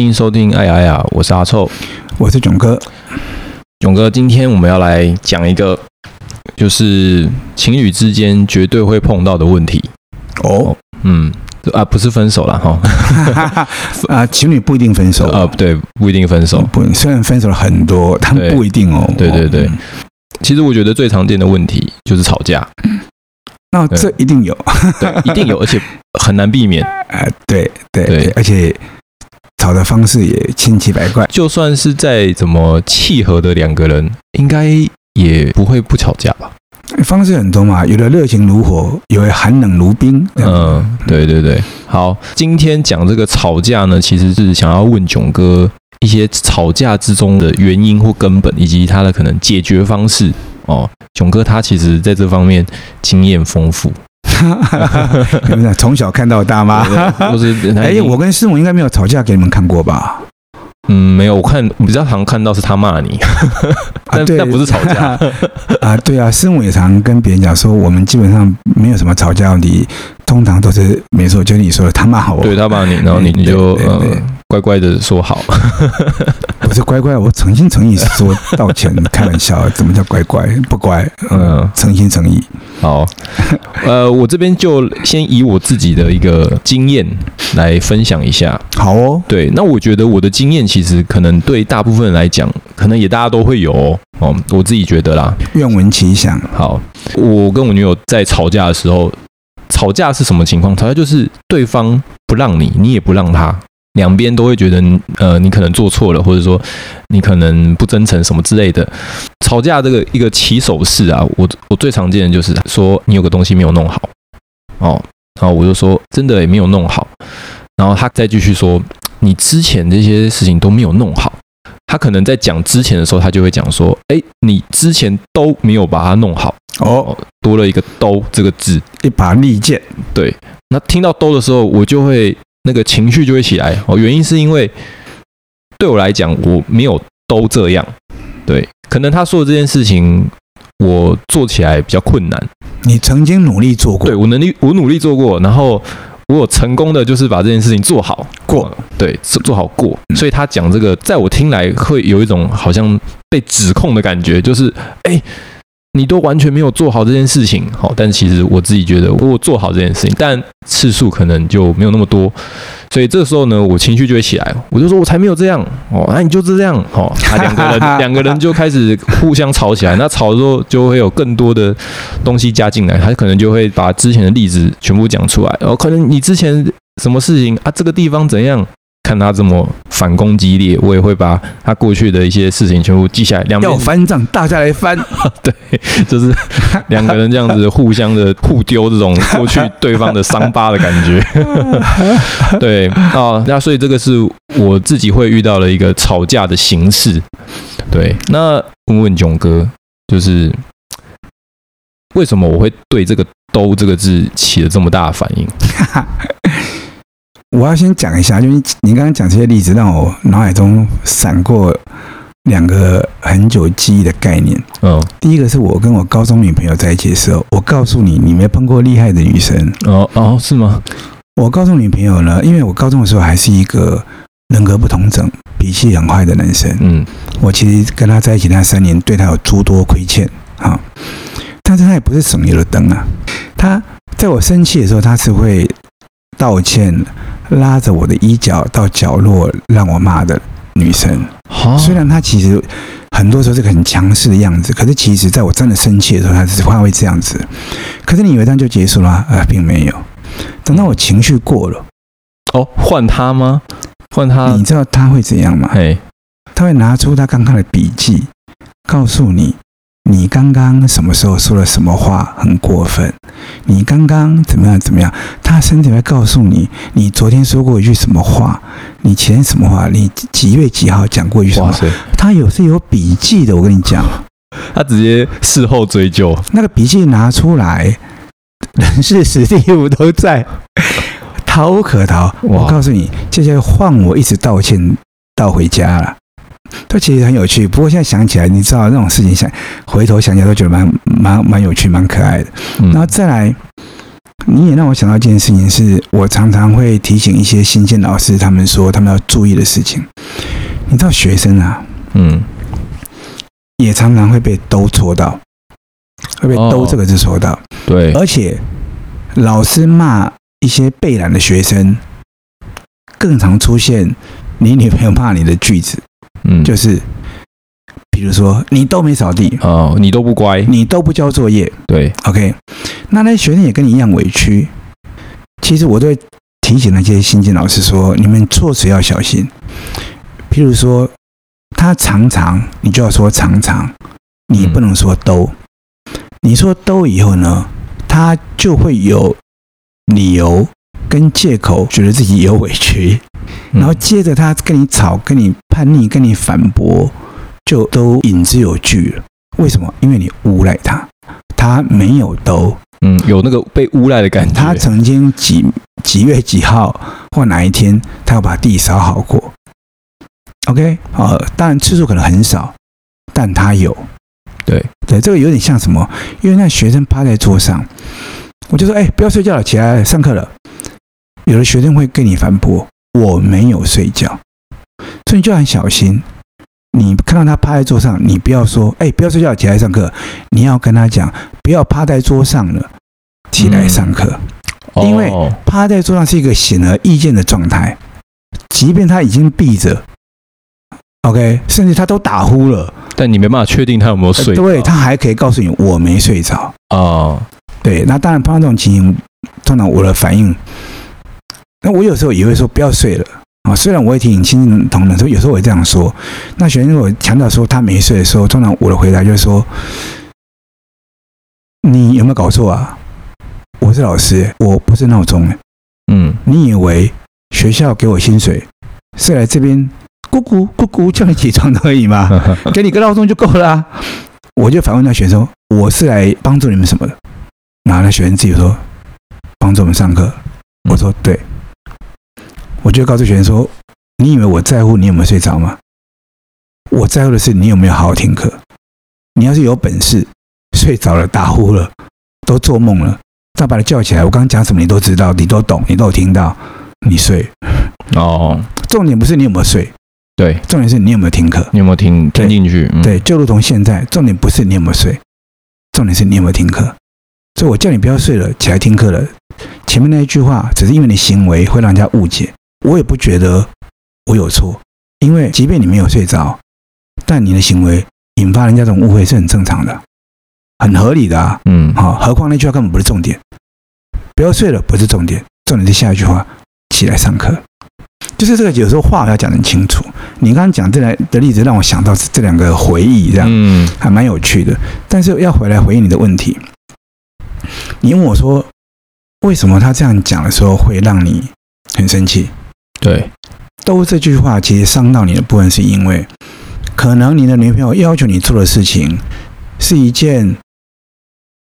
迎收听哎呀哎呀，我是阿臭，我是囧哥。囧哥，今天我们要来讲一个，就是情侣之间绝对会碰到的问题。哦，嗯，啊，不是分手了哈。啊，情侣不一定分手啊，对，不一定分手。不，虽然分手了很多，他们不一定哦。对对对，其实我觉得最常见的问题就是吵架。那这一定有，对，一定有，而且很难避免。哎，对对对，而且。吵的方式也千奇百怪，就算是再怎么契合的两个人，应该也不会不吵架吧？方式很多嘛，有的热情如火，有的寒冷如冰。嗯，对对对。好，今天讲这个吵架呢，其实是想要问囧哥一些吵架之中的原因或根本，以及他的可能解决方式哦。囧哥他其实在这方面经验丰富。有没有从小看到大吗？不是，哎，我跟师母应该没有吵架给你们看过吧？嗯，没有。我看比较常看到是他骂你，但但不是吵架 啊。对啊，师母也常跟别人讲说，我们基本上没有什么吵架问题，通常都是没错，就你说的他骂我，对他骂你，然后你你就呃乖乖的说好。不是乖乖，我诚心诚意说道歉，开玩笑，怎么叫乖乖？不乖，嗯，诚心诚意。好，呃，我这边就先以我自己的一个经验来分享一下。好哦，对，那我觉得我的经验其实可能对大部分人来讲，可能也大家都会有哦。哦，我自己觉得啦，愿闻其详。好，我跟我女友在吵架的时候，吵架是什么情况？吵架就是对方不让你，你也不让他。两边都会觉得，呃，你可能做错了，或者说你可能不真诚什么之类的。吵架这个一个起手式啊，我我最常见的就是说你有个东西没有弄好，哦，然后我就说真的也没有弄好，然后他再继续说你之前这些事情都没有弄好。他可能在讲之前的时候，他就会讲说，哎，你之前都没有把它弄好，哦，多了一个都这个字，一把利剑。对，那听到都的时候，我就会。那个情绪就会起来哦，原因是因为对我来讲，我没有都这样，对，可能他说的这件事情我做起来比较困难。你曾经努力做过，对，我能力，我努力做过，然后我有成功的就是把这件事情做好过，对，做好过。所以他讲这个，在我听来会有一种好像被指控的感觉，就是哎。你都完全没有做好这件事情，好，但其实我自己觉得我做好这件事情，但次数可能就没有那么多，所以这时候呢，我情绪就会起来，我就说我才没有这样，哦，那你就这样，哦，他两个人两个人就开始互相吵起来，那吵的时候就会有更多的东西加进来，他可能就会把之前的例子全部讲出来，哦，可能你之前什么事情啊，这个地方怎样？看他这么反攻激烈，我也会把他过去的一些事情全部记下来。两边要翻账，大家来翻。对，就是两个人这样子互相的互丢这种过去对方的伤疤的感觉。对啊，那所以这个是我自己会遇到的一个吵架的形式。对，那问问囧哥，就是为什么我会对这个“兜”这个字起了这么大的反应？我要先讲一下，就是你刚刚讲这些例子，让我脑海中闪过两个很久记忆的概念。嗯，第一个是我跟我高中女朋友在一起的时候，我告诉你，你没碰过厉害的女生。哦哦，是吗？我高中女朋友呢，因为我高中的时候还是一个人格不同整、脾气很坏的男生。嗯，我其实跟她在一起那三年，对她有诸多亏欠啊。但是她也不是省油的灯啊。她在我生气的时候，她是会道歉。拉着我的衣角到角落让我骂的女生，虽然她其实很多时候是个很强势的样子，可是其实在我真的生气的时候，她只会会这样子。可是你以为这样就结束了啊？呃，并没有。等到我情绪过了，哦，换她吗？换她？你知道她会怎样吗？嘿，她会拿出她刚刚的笔记，告诉你。你刚刚什么时候说了什么话很过分？你刚刚怎么样怎么样？他甚至会告诉你，你昨天说过一句什么话？你前什么话？你几月几号讲过一句什么话？他有是有笔记的，我跟你讲，他直接事后追究。那个笔记拿出来，人事史地物都在，逃无可逃。我告诉你，这些换我一直道歉，到回家了。这其实很有趣，不过现在想起来，你知道那种事情，想回头想起来都觉得蛮蛮蛮有趣、蛮可爱的。然后再来，你也让我想到一件事情，是我常常会提醒一些新进老师，他们说他们要注意的事情。你知道学生啊，嗯，也常常会被“兜”戳到，会被“兜”这个字戳到。哦、对，而且老师骂一些被懒的学生，更常出现你女朋友骂你的句子，嗯，就是。比如说，你都没扫地哦，你都不乖，你都不交作业，对，OK，那那些学生也跟你一样委屈。其实我都会提醒那些新进老师说，你们措辞要小心。譬如说，他常常，你就要说常常，你不能说都。你说都以后呢，他就会有理由跟借口，觉得自己有委屈，然后接着他跟你吵，跟你叛逆，跟你反驳。就都引之有据了。为什么？因为你诬赖他，他没有都，嗯，有那个被诬赖的感觉。他曾经几几月几号或哪一天，他要把地扫好过。OK，呃，当然次数可能很少，但他有。对对，这个有点像什么？因为那学生趴在桌上，我就说：“哎，不要睡觉了，起来上课了。”有的学生会跟你反驳：“我没有睡觉。”所以你就很小心。你看到他趴在桌上，你不要说“哎，不要睡觉，起来上课”。你要跟他讲：“不要趴在桌上了，起来上课。嗯”因为趴在桌上是一个显而易见的状态，即便他已经闭着，OK，甚至他都打呼了，但你没办法确定他有没有睡。对，他还可以告诉你：“我没睡着。”哦，对，那当然碰到这种情形，通常我的反应，那我有时候也会说：“不要睡了。”啊，虽然我也挺心疼的，所以有时候我也这样说。那学生如果强调说他没睡的时候，通常我的回答就是说：“你有没有搞错啊？我是老师，我不是闹钟。嗯，你以为学校给我薪水是来这边咕咕咕咕叫你起床的而已吗？给你个闹钟就够了啊。”我就反问那学生：“我是来帮助你们什么的？”然后那学生自己说：“帮助我们上课。”我说：“对。”我就告诉学生说：“你以为我在乎你有没有睡着吗？我在乎的是你有没有好好听课。你要是有本事睡着了、打呼了、都做梦了，再把他叫起来，我刚刚讲什么你都知道，你都懂，你都有听到，你睡哦。重点不是你有没有睡，对，重点是你有没有听课，你有没有听听进去？对，对，就如同现在，重点不是你有没有睡，重点是你有没有听课。所以我叫你不要睡了，起来听课了。前面那一句话，只是因为你行为会让人家误解。”我也不觉得我有错，因为即便你没有睡着，但你的行为引发人家这种误会是很正常的，很合理的啊。嗯，好，何况那句话根本不是重点，不要睡了不是重点，重点是下一句话，起来上课。就是这个，有时候话要讲得清楚。你刚刚讲这两的例子，让我想到是这两个回忆，这样，嗯，还蛮有趣的。但是要回来回应你的问题，你问我说，为什么他这样讲的时候会让你很生气？对，都这句话其实伤到你的部分，是因为可能你的女朋友要求你做的事情是一件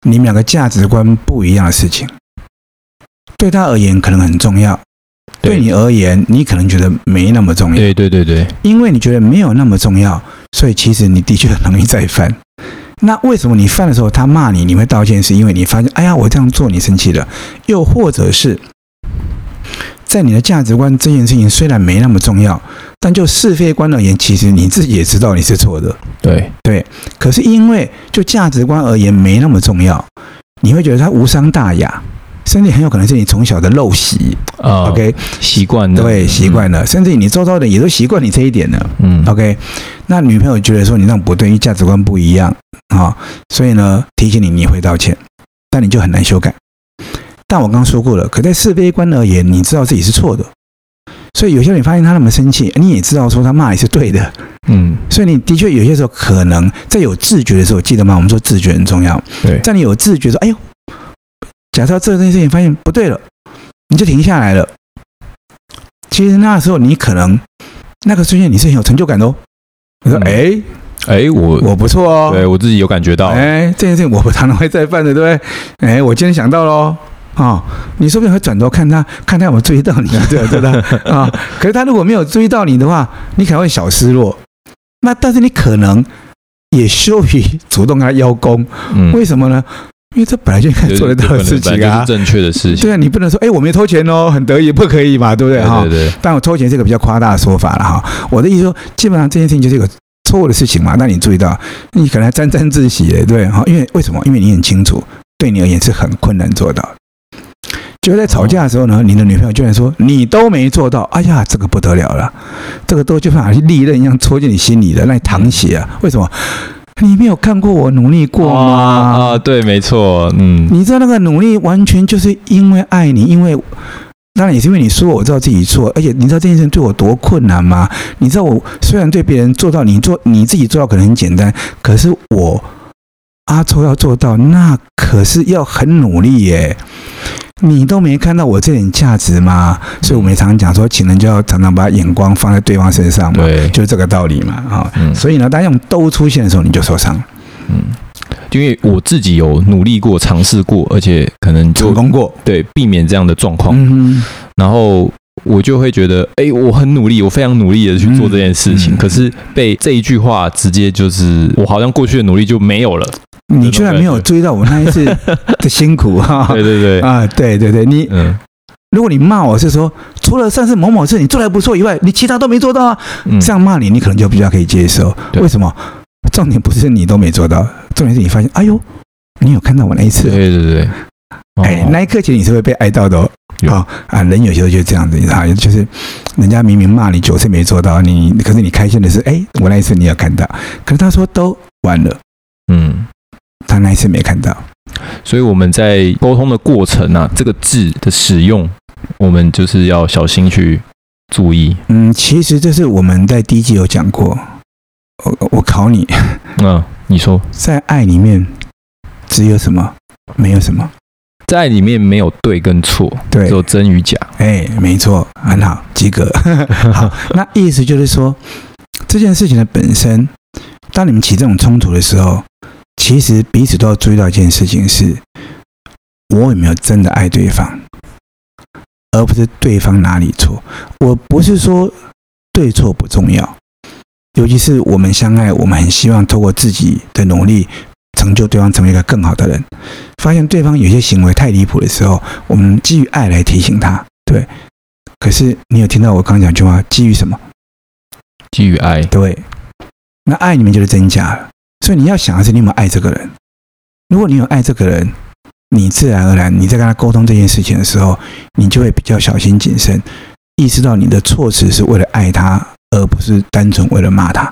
你们两个价值观不一样的事情，对她而言可能很重要，对你而言你可能觉得没那么重要。对对对对，因为你觉得没有那么重要，所以其实你的确很容易再犯。那为什么你犯的时候他骂你，你会道歉？是因为你发现，哎呀，我这样做你生气了，又或者是？在你的价值观这件事情虽然没那么重要，但就是非观而言，其实你自己也知道你是错的。对对，可是因为就价值观而言没那么重要，你会觉得它无伤大雅，甚至很有可能是你从小的陋习啊。OK，习惯了，对，习惯了，甚至你周遭的也都习惯你这一点了。嗯，OK，那女朋友觉得说你那样不对，因为价值观不一样啊，所以呢提醒你，你会道歉，但你就很难修改。但我刚刚说过了，可在是非观而言，你知道自己是错的，所以有些人发现他那么生气，你也知道说他骂你是对的，嗯，所以你的确有些时候可能在有自觉的时候，记得吗？我们说自觉很重要，对，在你有自觉说，哎呦，假设这件事情发现不对了，你就停下来了。其实那时候你可能那个瞬间你是很有成就感的哦，你说，哎？哎，我我不错哦，对我自己有感觉到，哎，这件事情我不常常会再犯的，对不对？哎，我今天想到喽。啊、哦，你说不定会转头看他，看他有没有注意到你，对不对？啊，可是他如果没有注意到你的话，你可能会小失落。那但是你可能也羞于主动跟他邀功，嗯、为什么呢？因为这本来就应该做得到的事情啊，正确的事情。对啊，你不能说，哎，我没偷钱哦，很得意，不可以嘛，对不对？哈，对对。但我偷钱是个比较夸大的说法了哈。我的意思说，基本上这件事情就是一个错误的事情嘛。那你注意到，你可能还沾沾自喜的，对哈？因为为什么？因为你很清楚，对你而言是很困难做到。就在吵架的时候呢，你的女朋友居然说你都没做到，哎呀，这个不得了了，这个都就像利刃一样戳进你心里的，那你淌血啊？为什么？你没有看过我努力过吗？啊，对，没错，嗯，你知道那个努力完全就是因为爱你，因为当然也是因为你说我知道自己错，而且你知道这件事情对我多困难吗？你知道我虽然对别人做到，你做你自己做到可能很简单，可是我阿抽要做到，那可是要很努力耶。你都没看到我这点价值吗？所以我们也常常讲说，情人就要常常把眼光放在对方身上嘛，对，就是这个道理嘛，啊、嗯，所以呢，当这种都出现的时候，你就受伤，嗯，因为我自己有努力过、尝试过，而且可能成功过，对，避免这样的状况，嗯，然后我就会觉得，哎，我很努力，我非常努力的去做这件事情，嗯嗯、可是被这一句话直接就是，我好像过去的努力就没有了。你居然没有注意到我那一次 的辛苦哈？对对对啊，对对对，你，嗯，如果你骂我是说，除了上次某某事你做的不错以外，你其他都没做到啊，这样骂你，你可能就比较可以接受。为什么？重点不是你都没做到，重点是你发现，哎呦，你有看到我那一次？对对对，哎，那一刻其实你是会被爱到的哦。好啊，人有时候就是这样子，你知道，就是人家明明骂你九次没做到，你可是你开心的是，哎，我那一次你有看到，可是他说都完了，嗯。他那一次没看到，所以我们在沟通的过程啊，这个字的使用，我们就是要小心去注意。嗯，其实这是我们在第一季有讲过。我我考你，嗯，你说，在爱里面只有什么？没有什么。在爱里面没有对跟错，对，只有真与假。哎，没错，很好，及格。好，那意思就是说，这件事情的本身，当你们起这种冲突的时候。其实彼此都要注意到一件事情是，我有没有真的爱对方，而不是对方哪里错。我不是说对错不重要，尤其是我们相爱，我们很希望透过自己的努力成就对方成为一个更好的人。发现对方有些行为太离谱的时候，我们基于爱来提醒他。对，可是你有听到我刚刚讲句话？基于什么？基于爱。对，那爱里面就是真假了。所以你要想的是，你有没有爱这个人？如果你有爱这个人，你自然而然你在跟他沟通这件事情的时候，你就会比较小心谨慎，意识到你的措辞是为了爱他，而不是单纯为了骂他。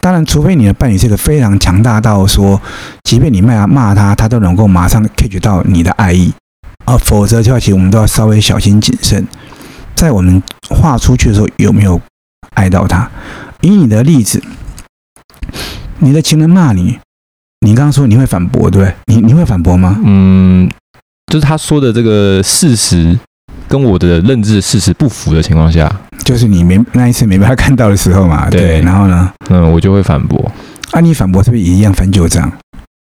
当然，除非你的伴侣是一个非常强大到说，即便你骂他骂他，他都能够马上 catch 到你的爱意而，否则的话，其我们都要稍微小心谨慎，在我们话出去的时候有没有爱到他？以你的例子。你的情人骂你，你刚刚说你会反驳，对不对？你你会反驳吗？嗯，就是他说的这个事实跟我的认知的事实不符的情况下，就是你没那一次没办法看到的时候嘛。对，对，然后呢？嗯，我就会反驳。啊，你反驳是不是也一样翻旧账？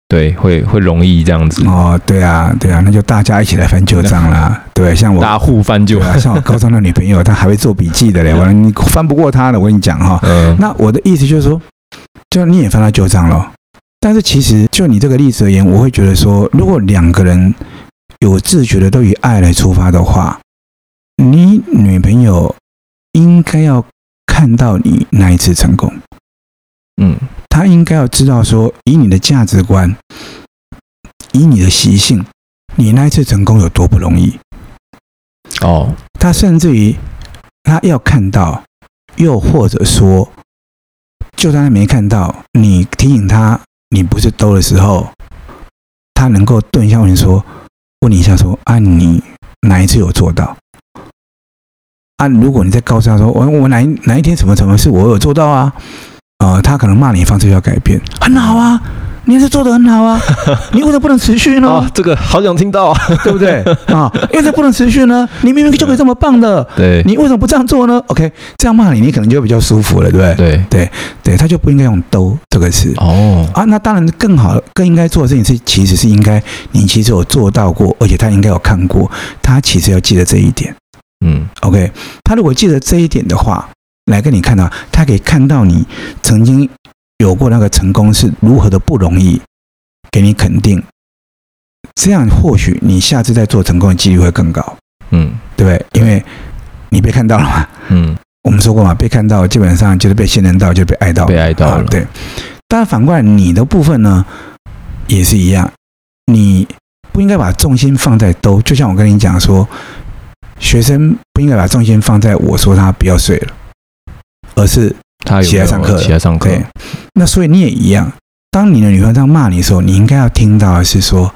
对，会会容易这样子。哦，对啊，对啊，那就大家一起来翻旧账啦。对，像我大户翻旧啊，像我高中的女朋友，她还会做笔记的嘞。完了，你翻不过她的，我跟你讲哈。嗯。那我的意思就是说。就你也翻到旧账了，但是其实就你这个例子而言，我会觉得说，如果两个人有自觉的都以爱来出发的话，你女朋友应该要看到你那一次成功，嗯，她应该要知道说，以你的价值观，以你的习性，你那一次成功有多不容易。哦，她甚至于她要看到，又或者说。就算他没看到你提醒他你不是兜的时候，他能够顿一下问你说，问你一下说啊，你哪一次有做到？啊，如果你再告诉他说我我哪一哪一天什么什么事我有做到啊，呃，他可能骂你方式要改变，很好啊。你还是做的很好啊，你为什么不能持续呢？哦，这个好想听到，对不对 啊？因为这不能持续呢？你明明就可以这么棒的，对，你为什么不这样做呢？OK，这样骂你，你可能就比较舒服了，对不对？对对对，他就不应该用“都”这个词哦啊。那当然，更好、更应该做的事情是，其实是应该你其实有做到过，而且他应该有看过，他其实要记得这一点。嗯，OK，他如果记得这一点的话，来跟你看到，他可以看到你曾经。有过那个成功是如何的不容易，给你肯定，这样或许你下次再做成功的几率会更高。嗯，对不对？因为你被看到了嘛。嗯，我们说过嘛，被看到基本上就是被信任到，就被爱到，被爱到了。对。当然反过来，你的部分呢也是一样，你不应该把重心放在都。就像我跟你讲说，学生不应该把重心放在我说他不要睡了，而是他起来上课，起来上课。对。那所以你也一样，当你的女朋友这样骂你的时候，你应该要听到的是说。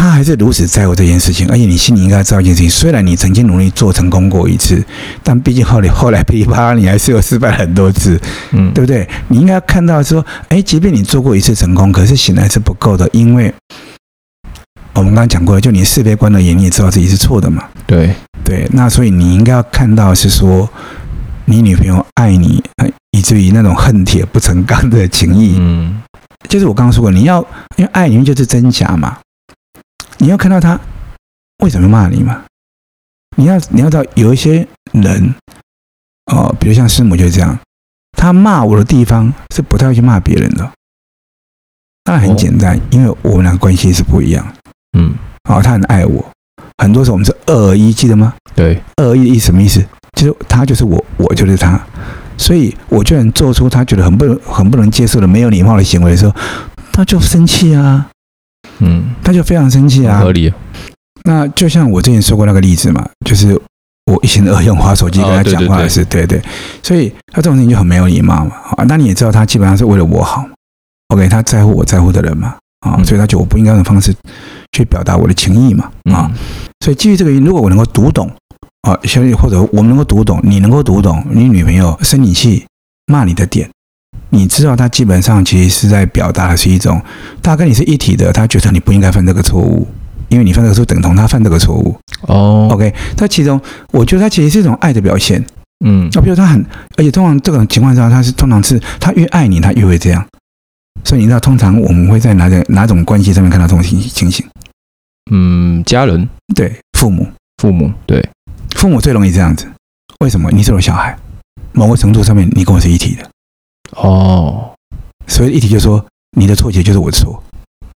他还是如此在乎这件事情，而且你心里应该知道一件事情：虽然你曾经努力做成功过一次，但毕竟后来后来噼里啪啦，你还是有失败很多次，嗯，对不对？你应该要看到说，哎，即便你做过一次成功，可是显然是不够的，因为我们刚刚讲过了，就你世界观的眼，你也知道自己是错的嘛，对对。那所以你应该要看到是说，你女朋友爱你，以至于那种恨铁不成钢的情谊，嗯，就是我刚刚说过，你要因为爱里面就是真假嘛。你要看到他为什么骂你嘛？你要你要知道有一些人哦，比如像师母就是这样，他骂我的地方是不太会去骂别人的。那很简单，因为我们俩关系是不一样。嗯，哦，他很爱我，很多时候我们是二一，记得吗？对，二合一的意思什么意思？就是他就是我，我就是他，所以我就能做出他觉得很不能很不能接受的没有礼貌的行为的时候，他就生气啊。嗯，他就非常生气啊，合理。那就像我之前说过那个例子嘛，就是我一心二用滑手机跟他讲话的事，对对。所以他这种事情就很没有礼貌嘛。啊，那你也知道，他基本上是为了我好。OK，他在乎我在乎的人嘛。啊，所以他觉得我不应该用方式去表达我的情意嘛。啊，所以基于这个如果我能够读懂啊，兄弟或者我们能够读懂，你能够读懂你女朋友生你气骂你的点。你知道她基本上其实是在表达的是一种，他跟你是一体的，他觉得你不应该犯这个错误，因为你犯这个错误等同他犯这个错误。哦，OK，他其中我觉得他其实是一种爱的表现。嗯，那比如他很，而且通常这种情况下，他是通常是他越爱你，他越会这样。所以你知道，通常我们会在哪种哪种关系上面看到这种情情形？嗯，家人，对，父母，父母，对，父母最容易这样子。为什么？你是我小孩，某个程度上面，你跟我是一体的。哦，所以一体就是说你的错，觉就是我的错。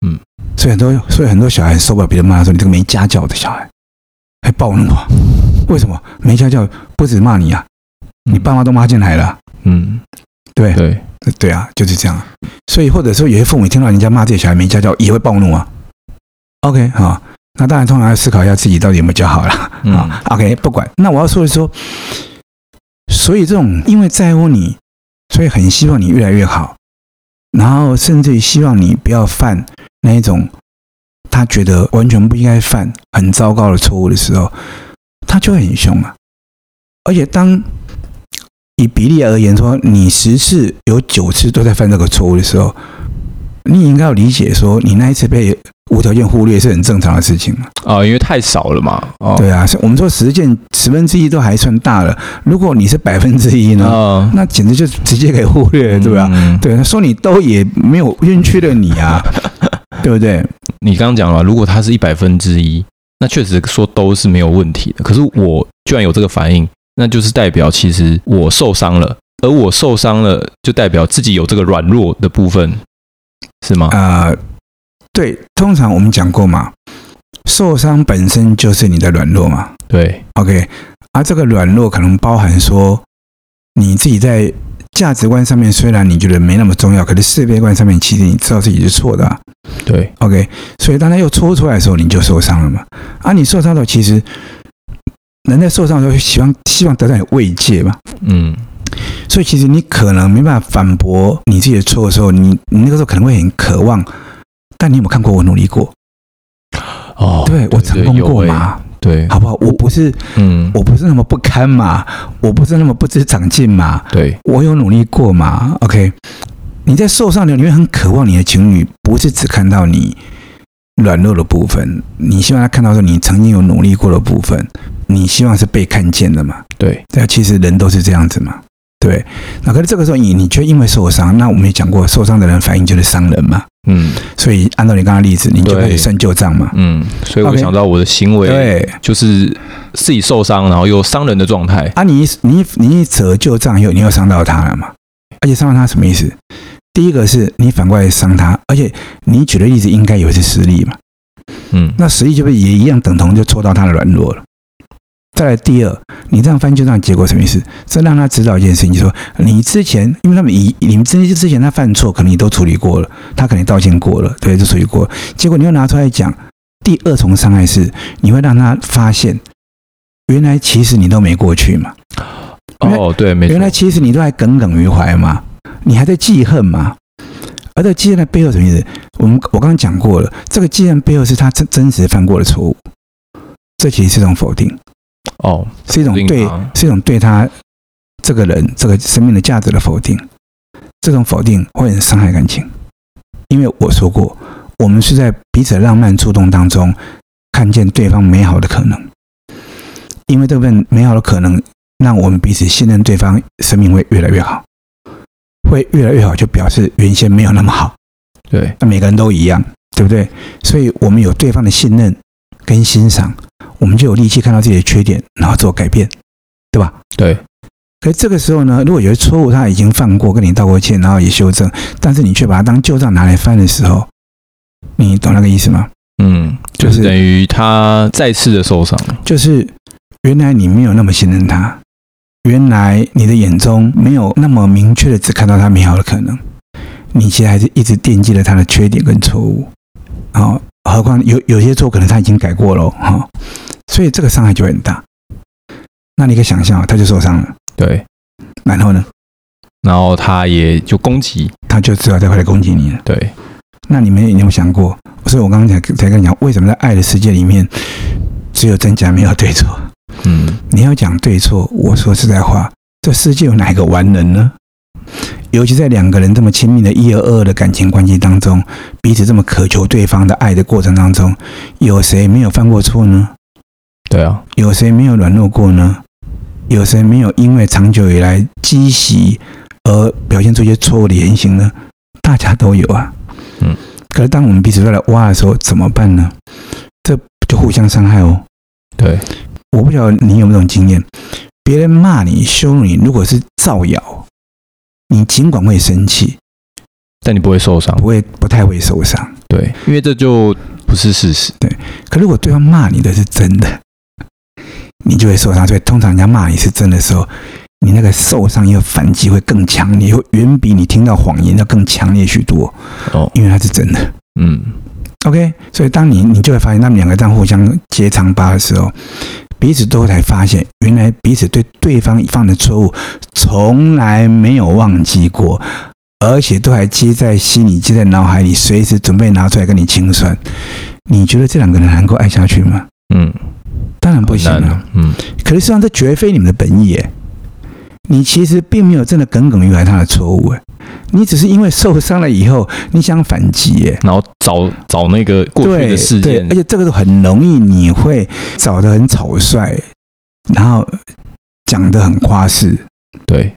嗯，所以很多，所以很多小孩受不了别人骂说你这个没家教的小孩，还暴怒啊？为什么没家教？不止骂你啊，你爸妈都骂进来了。嗯，对对对啊，就是这样。所以或者说有些父母听到人家骂自己小孩没家教，也会暴怒啊。OK 好，那当然通常要思考一下自己到底有没有教好了啊。嗯，OK 不管。那我要说的是说，所以这种因为在乎你。所以很希望你越来越好，然后甚至于希望你不要犯那一种他觉得完全不应该犯很糟糕的错误的时候，他就会很凶啊。而且当以比例而言说，你十次有九次都在犯这个错误的时候，你应该要理解说，你那一次被。无条件忽略是很正常的事情嘛？啊，因为太少了嘛。哦，对啊，我们说十件十分之一都还算大了。如果你是百分之一呢？哦，那简直就直接可以忽略了，对吧？嗯，对，说你都也没有冤屈了你啊，对不对？你刚刚讲了，如果他是一百分之一，那确实说都是没有问题的。可是我居然有这个反应，那就是代表其实我受伤了，而我受伤了，就代表自己有这个软弱的部分，是吗？啊。呃对，通常我们讲过嘛，受伤本身就是你的软弱嘛。对，OK，而这个软弱可能包含说，你自己在价值观上面虽然你觉得没那么重要，可是世界观上面其实你知道自己是错的啊。对，OK，所以当他又戳出来的时候，你就受伤了嘛。啊你受伤的时候，其实人在受伤的时候希望希望得到你慰藉嘛。嗯，所以其实你可能没办法反驳你自己的错的时候，你你那个时候可能会很渴望。但你有没有看过我努力过？哦，对，我成功过嘛？对，好不好？我不是，嗯，我不是那么不堪嘛，我不是那么不知长进嘛？对，我有努力过嘛？OK，你在受伤的你会很渴望你的情侣不是只看到你软弱的部分，你希望他看到说你曾经有努力过的部分，你希望是被看见的嘛？对，对，其实人都是这样子嘛。对，那可是这个时候你你却因为受伤，那我们也讲过，受伤的人反应就是伤人嘛。嗯，所以按照你刚刚例子，你就可以算旧账嘛。嗯，所以我想到我的行为，对，就是自己受伤，然后又伤人的状态。啊，你你你一折旧账以后，你又伤到他了嘛？而且伤到他什么意思？第一个是你反过来伤他，而且你举的例子应该有些实力嘛，嗯，那实力就会也一样等同就戳到他的软弱了。再来第二，你这样翻旧账结果什么意思？这让他知道一件事情，就是说你之前，因为他们以你们之前之前他犯错，可能你都处理过了，他可能道歉过了，对，就处理过了。结果你又拿出来讲，第二重伤害是你会让他发现，原来其实你都没过去嘛。哦，对，没错。原来其实你都还耿耿于怀嘛，你还在记恨嘛。而这记恨的背后什么意思？我们我刚刚讲过了，这个记恨背后是他真真实犯过的错误，这其实是一种否定。哦，是一种对，是一种对他这个人这个生命的价值的否定。这种否定会很伤害感情，因为我说过，我们是在彼此的浪漫触动当中看见对方美好的可能，因为这份美好的可能让我们彼此信任对方，生命会越来越好，会越来越好，就表示原先没有那么好。对，那每个人都一样，对不对？所以我们有对方的信任跟欣赏。我们就有力气看到自己的缺点，然后做改变，对吧？对。可是这个时候呢，如果有些错误他已经犯过，跟你道过歉，然后也修正，但是你却把它当旧账拿来翻的时候，你懂那个意思吗？嗯，就是等于他再次的受伤。就是原来你没有那么信任他，原来你的眼中没有那么明确的只看到他美好的可能，你其实还是一直惦记了他的缺点跟错误。好，何况有有些错可能他已经改过了，哈。所以这个伤害就很大，那你可以想象，他就受伤了。对，然后呢？然后他也就攻击，他就知道再回来攻击你了。对，那你们有没有想过？所以我刚刚才才跟你讲，为什么在爱的世界里面只有真假没有对错？嗯，你要讲对错，我说实在话，这世界有哪一个完人呢？尤其在两个人这么亲密的一而二的感情关系当中，彼此这么渴求对方的爱的过程当中，有谁没有犯过错呢？对啊，有谁没有软弱过呢？有谁没有因为长久以来积习而表现出一些错误的言行呢？大家都有啊。嗯，可是当我们彼此都来挖的时候，怎么办呢？这就互相伤害哦。对，我不晓得你有没有这种经验，别人骂你、羞辱你，如果是造谣，你尽管会生气，但你不会受伤，不会，不太会受伤。对，因为这就不是事实。对，可如果对方骂你的是真的。你就会受伤，所以通常人家骂你是真的时候，你那个受伤又反击会更强烈，会远比你听到谎言要更强烈许多。哦，因为它是真的。嗯，OK，所以当你你就会发现，他们两个这样互相揭长疤的时候，彼此都会才发现，原来彼此对对方犯的错误从来没有忘记过，而且都还记在心里，记在脑海里，随时准备拿出来跟你清算。你觉得这两个人能够爱下去吗？嗯。当然不行了，嗯，可是实际上这绝非你们的本意，哎，你其实并没有真的耿耿于怀他的错误，哎，你只是因为受伤了以后，你想反击，哎，然后找找那个过去的事件，而且这个都很容易，你会找得很草率，然后讲的很夸饰，对，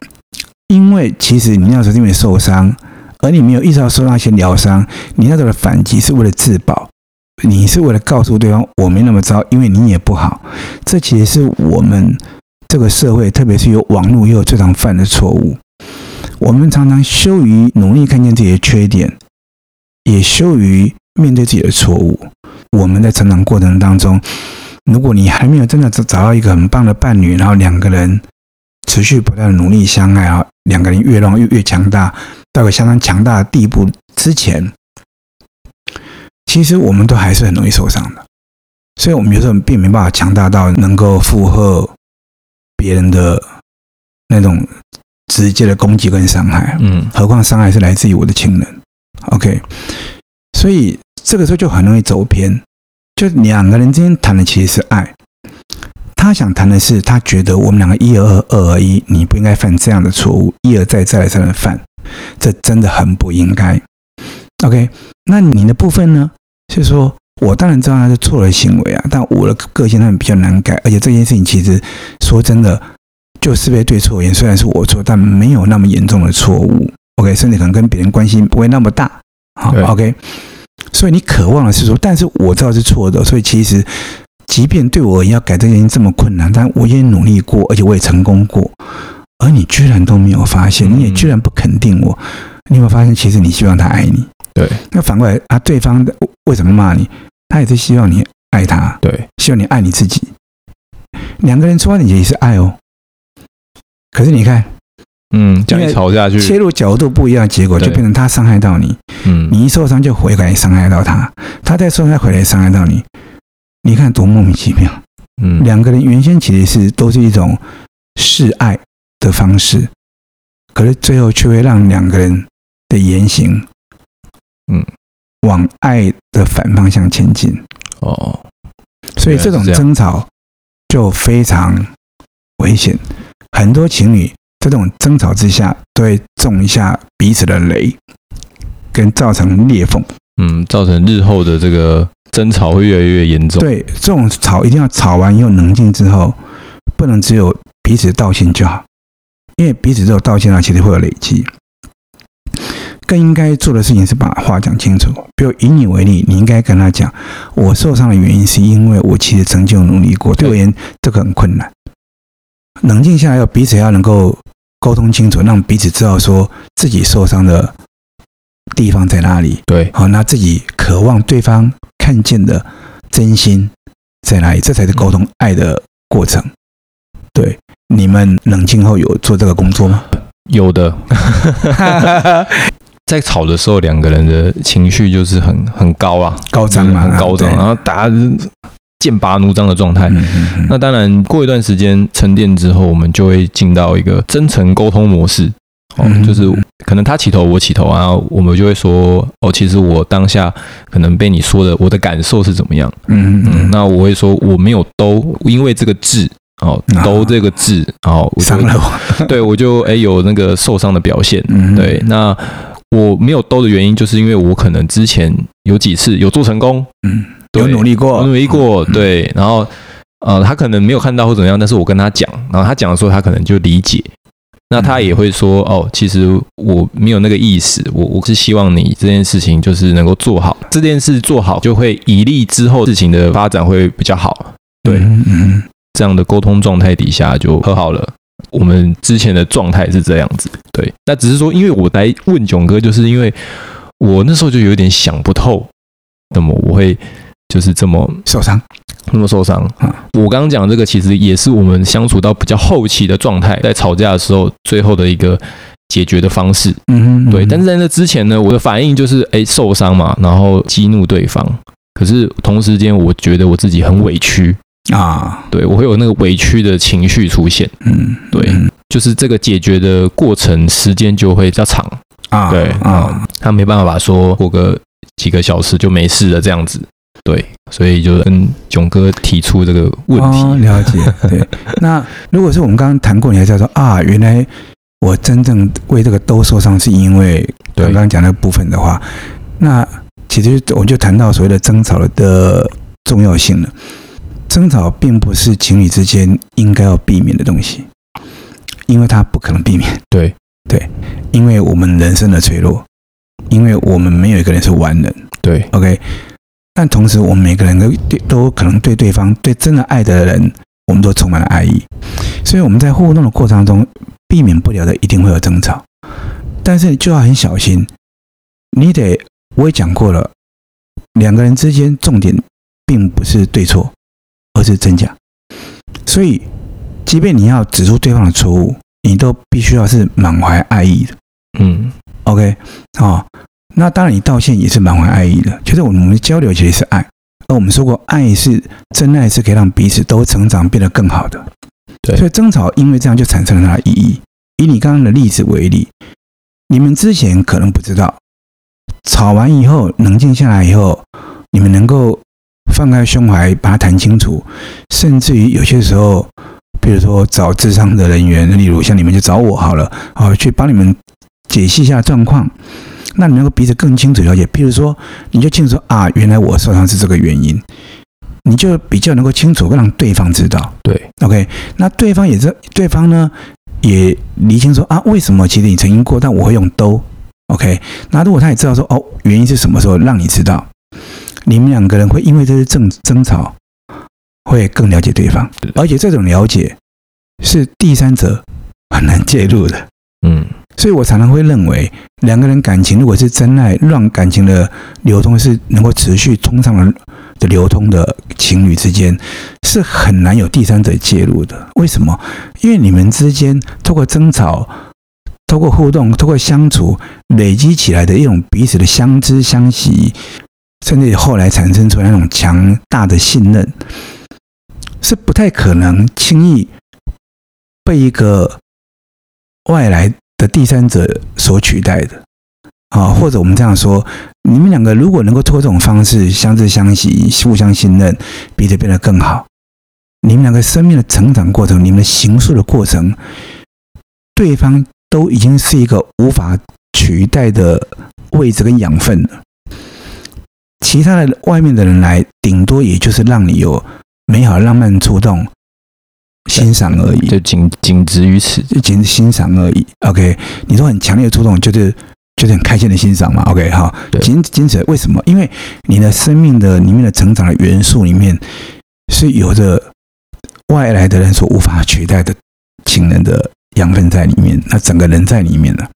因为其实你那时候因为受伤，而你没有意识到受伤先疗伤，你那时候的反击是为了自保。你是为了告诉对方我没那么糟，因为你也不好。这其实是我们这个社会，特别是有网络也有最常犯的错误。我们常常羞于努力看见自己的缺点，也羞于面对自己的错误。我们在成长过程当中，如果你还没有真的找找到一个很棒的伴侣，然后两个人持续不断的努力相爱啊，两个人越让越越强大，到个相当强大的地步之前。其实我们都还是很容易受伤的，所以我们有时候并没办法强大到能够负荷别人的那种直接的攻击跟伤害。嗯，何况伤害是来自于我的亲人。OK，所以这个时候就很容易走偏。就两个人之间谈的其实是爱，他想谈的是他觉得我们两个一而二，二而一，你不应该犯这样的错误，一而再，再而三的犯，这真的很不应该。OK，那你的部分呢？就是说，我当然知道他是错的行为啊，但我的个性他们比较难改，而且这件事情其实说真的，就是非对错而言，虽然是我错，但没有那么严重的错误。OK，甚至可能跟别人关系不会那么大。好，OK，所以你渴望的是说，但是我知道是错的，所以其实即便对我而言要改这件事情这么困难，但我也努力过，而且我也成功过，而你居然都没有发现，你也居然不肯定我，你有没有发现，其实你希望他爱你？对。那反过来啊，对方为什么骂你？他也是希望你爱他，对，希望你爱你自己。两个人出发点也是爱哦。可是你看，嗯，这样吵下去，切入角度不一样，结果就变成他伤害到你。嗯，你一受伤就回来伤害到他，他再受伤回来伤害到你。你看多莫名其妙。嗯，两个人原先其实是都是一种示爱的方式，可是最后却会让两个人的言行，嗯。往爱的反方向前进哦，所以这种争吵就非常危险。很多情侣在这种争吵之下，都会种一下彼此的雷，跟造成裂缝。嗯，造成日后的这个争吵会越来越严重。对，这种吵一定要吵完以后冷静之后，不能只有彼此道歉就好，因为彼此只有道歉啊，其实会有累积。更应该做的事情是把话讲清楚。比如以你为例，你应该跟他讲：“我受伤的原因是因为我其实曾经有努力过，对我而言这个很困难。”冷静下来，要彼此要能够沟通清楚，让彼此知道说自己受伤的地方在哪里。对，好，那自己渴望对方看见的真心在哪里？这才是沟通爱的过程。对，你们冷静后有做这个工作吗？有的。在吵的时候，两个人的情绪就是很很高啊，高涨嘛，很高涨，然后大家剑拔弩张的状态。那当然，过一段时间沉淀之后，我们就会进到一个真诚沟通模式。哦，就是可能他起头，我起头啊，我们就会说：哦，其实我当下可能被你说的，我的感受是怎么样？嗯嗯。那我会说我没有兜，因为这个字哦，兜这个字，哦，伤了我。对，我就哎有那个受伤的表现。对，那。我没有兜的原因，就是因为我可能之前有几次有做成功，嗯，有努力过，有努力过，对，然后呃，他可能没有看到或怎么样，但是我跟他讲，然后他讲的时候，他可能就理解，那他也会说，哦，其实我没有那个意思，我我是希望你这件事情就是能够做好，这件事做好就会以利之后事情的发展会比较好，对，嗯，这样的沟通状态底下就和好了。我们之前的状态是这样子，对。那只是说，因为我来问囧哥，就是因为我那时候就有点想不透，那么我会就是这么受伤，那么受伤。我刚刚讲这个，其实也是我们相处到比较后期的状态，在吵架的时候，最后的一个解决的方式。嗯哼，对。但是在那之前呢，我的反应就是，哎，受伤嘛，然后激怒对方。可是同时间，我觉得我自己很委屈。啊，对，我会有那个委屈的情绪出现，嗯，对，就是这个解决的过程时间就会比较长啊，对啊，他没办法说过个几个小时就没事了这样子，对，所以就跟囧哥提出这个问题，哦、了解，对，那如果是我们刚刚谈过，你还在说啊，原来我真正为这个兜受伤是因为刚刚讲那个部分的话，那其实我们就谈到所谓的争吵的重要性了。争吵并不是情侣之间应该要避免的东西，因为它不可能避免。对对，因为我们人生的脆弱，因为我们没有一个人是完人。对，OK。但同时，我们每个人都都可能对对方、对真的爱的人，我们都充满了爱意。所以我们在互动的过程中，避免不了的一定会有争吵，但是就要很小心。你得，我也讲过了，两个人之间重点并不是对错。而是真假，所以，即便你要指出对方的错误，你都必须要是满怀爱意的。嗯，OK，好，那当然你道歉也是满怀爱意的。就是我们的交流其实是爱，而我们说过，爱是真爱，是可以让彼此都成长，变得更好的。对，所以争吵因为这样就产生了它的意义。以你刚刚的例子为例，你们之前可能不知道，吵完以后冷静下来以后，你们能够。放开胸怀，把它谈清楚，甚至于有些时候，比如说找智商的人员，例如像你们就找我好了，好，去帮你们解析一下状况，那你能够彼此更清楚了解。譬如说，你就清楚说啊，原来我受伤是这个原因，你就比较能够清楚让对方知道。对，OK，那对方也是，对方呢也厘清说啊，为什么其实你曾经过，但我会用兜，OK，那如果他也知道说哦，原因是什么时候让你知道。你们两个人会因为这些争争吵，会更了解对方，而且这种了解是第三者很难介入的。嗯，所以我常常会认为，两个人感情如果是真爱，让感情的流通是能够持续通畅的流通的情侣之间，是很难有第三者介入的。为什么？因为你们之间透过争吵、透过互动、透过相处累积起来的一种彼此的相知相惜，甚至后来产生出来那种强大的信任，是不太可能轻易被一个外来的第三者所取代的，啊，或者我们这样说，你们两个如果能够通过这种方式相知相惜、互相信任，彼此变得更好，你们两个生命的成长过程、你们的形塑的过程，对方都已经是一个无法取代的位置跟养分了。其他的外面的人来，顶多也就是让你有美好浪漫触动。欣赏而已，就仅仅止于此，就仅欣赏而已。OK，你说很强烈的触动，就是就是很开心的欣赏嘛。OK，好，仅仅此。为什么？因为你的生命的里面的成长的元素里面是有着外来的人所无法取代的情人的养分在里面，那整个人在里面了。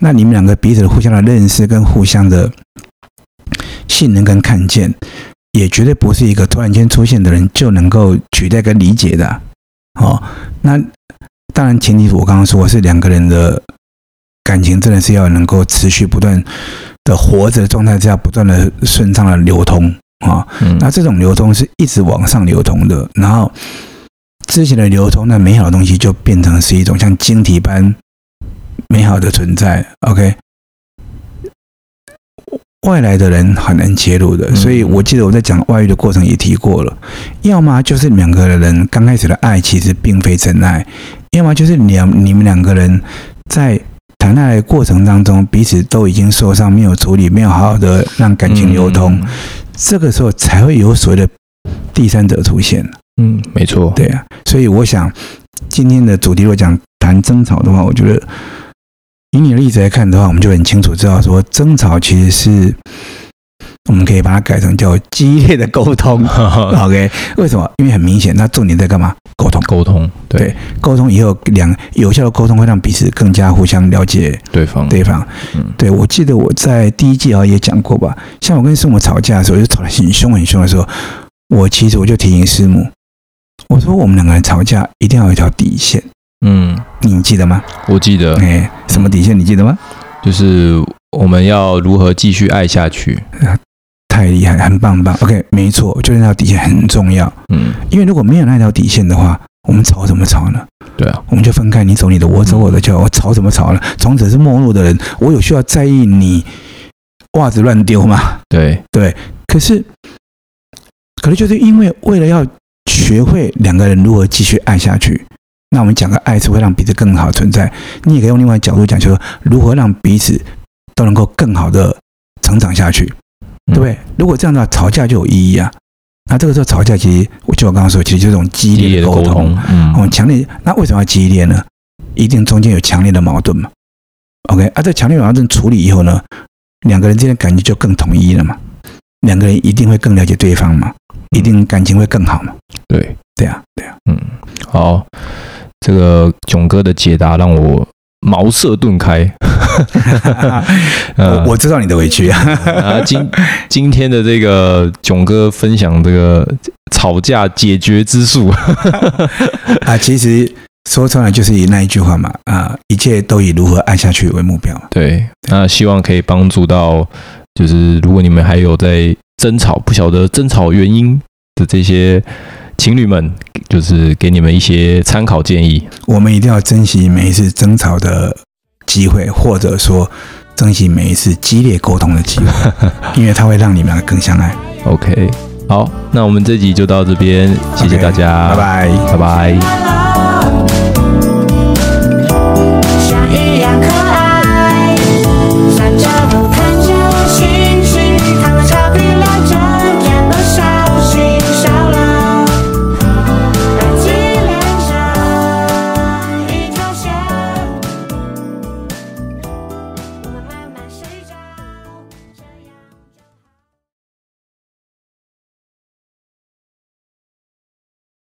那你们两个彼此的互相的认识跟互相的信任跟看见，也绝对不是一个突然间出现的人就能够取代跟理解的。哦，那当然，前提是我刚刚说，是两个人的感情真的是要能够持续不断的活着的状态，是要不断的顺畅的流通啊。那这种流通是一直往上流通的，然后之前的流通，那美好的东西就变成是一种像晶体般美好的存在。OK。外来的人很难切入的，所以我记得我在讲外遇的过程也提过了，要么就是两个人刚开始的爱其实并非真爱，要么就是两你们两个人在谈恋爱的过程当中彼此都已经受伤，没有处理，没有好好的让感情流通，这个时候才会有所谓的第三者出现。嗯，没错，对啊，所以我想今天的主题如果讲谈争吵的话，我觉得。以你的例子来看的话，我们就很清楚知道说，争吵其实是我们可以把它改成叫激烈的沟通。OK，为什么？因为很明显，那重点在干嘛？沟通，沟通。对，沟通以后两有效的沟通会让彼此更加互相了解对方。对方，嗯，对，我记得我在第一季啊也讲过吧，像我跟师母吵架的时候，就吵得很凶很凶的时候，我其实我就提醒师母，我说我们两个人吵架一定要有一条底线。嗯，你记得吗？我记得。哎，什么底线？你记得吗？就是我们要如何继续爱下去。太厉害，很棒很棒。OK，没错，就是那条底线很重要。嗯，因为如果没有那条底线的话，我们吵怎么吵呢？对啊，我们就分开，你走你的，我走我的，就我吵怎么吵呢？从此是陌路的人。我有需要在意你袜子乱丢吗？对对。可是，可能就是因为为了要学会两个人如何继续爱下去。那我们讲个爱是会让彼此更好存在，你也可以用另外角度讲，就是如何让彼此都能够更好的成长下去，对不对？如果这样的话，吵架就有意义啊。那这个时候吵架，其实我就我刚刚说，其实就是这种激烈的沟通，嗯，强烈。那为什么要激烈呢？一定中间有强烈的矛盾嘛。OK，啊，这强烈矛盾处理以后呢，两个人之间感觉就更统一了嘛。两个人一定会更了解对方嘛，一定感情会更好嘛。对，对啊，对啊，嗯，好。这个囧哥的解答让我茅塞顿开。我我知道你的委屈啊。今今天的这个囧哥分享这个吵架解决之术 啊，其实说出来就是以那一句话嘛啊，一切都以如何爱下去为目标。对，那希望可以帮助到，就是如果你们还有在争吵，不晓得争吵原因的这些。情侣们，就是给你们一些参考建议。我们一定要珍惜每一次争吵的机会，或者说珍惜每一次激烈沟通的机会，因为它会让你们更相爱。OK，好，那我们这集就到这边，谢谢大家，拜拜，拜拜。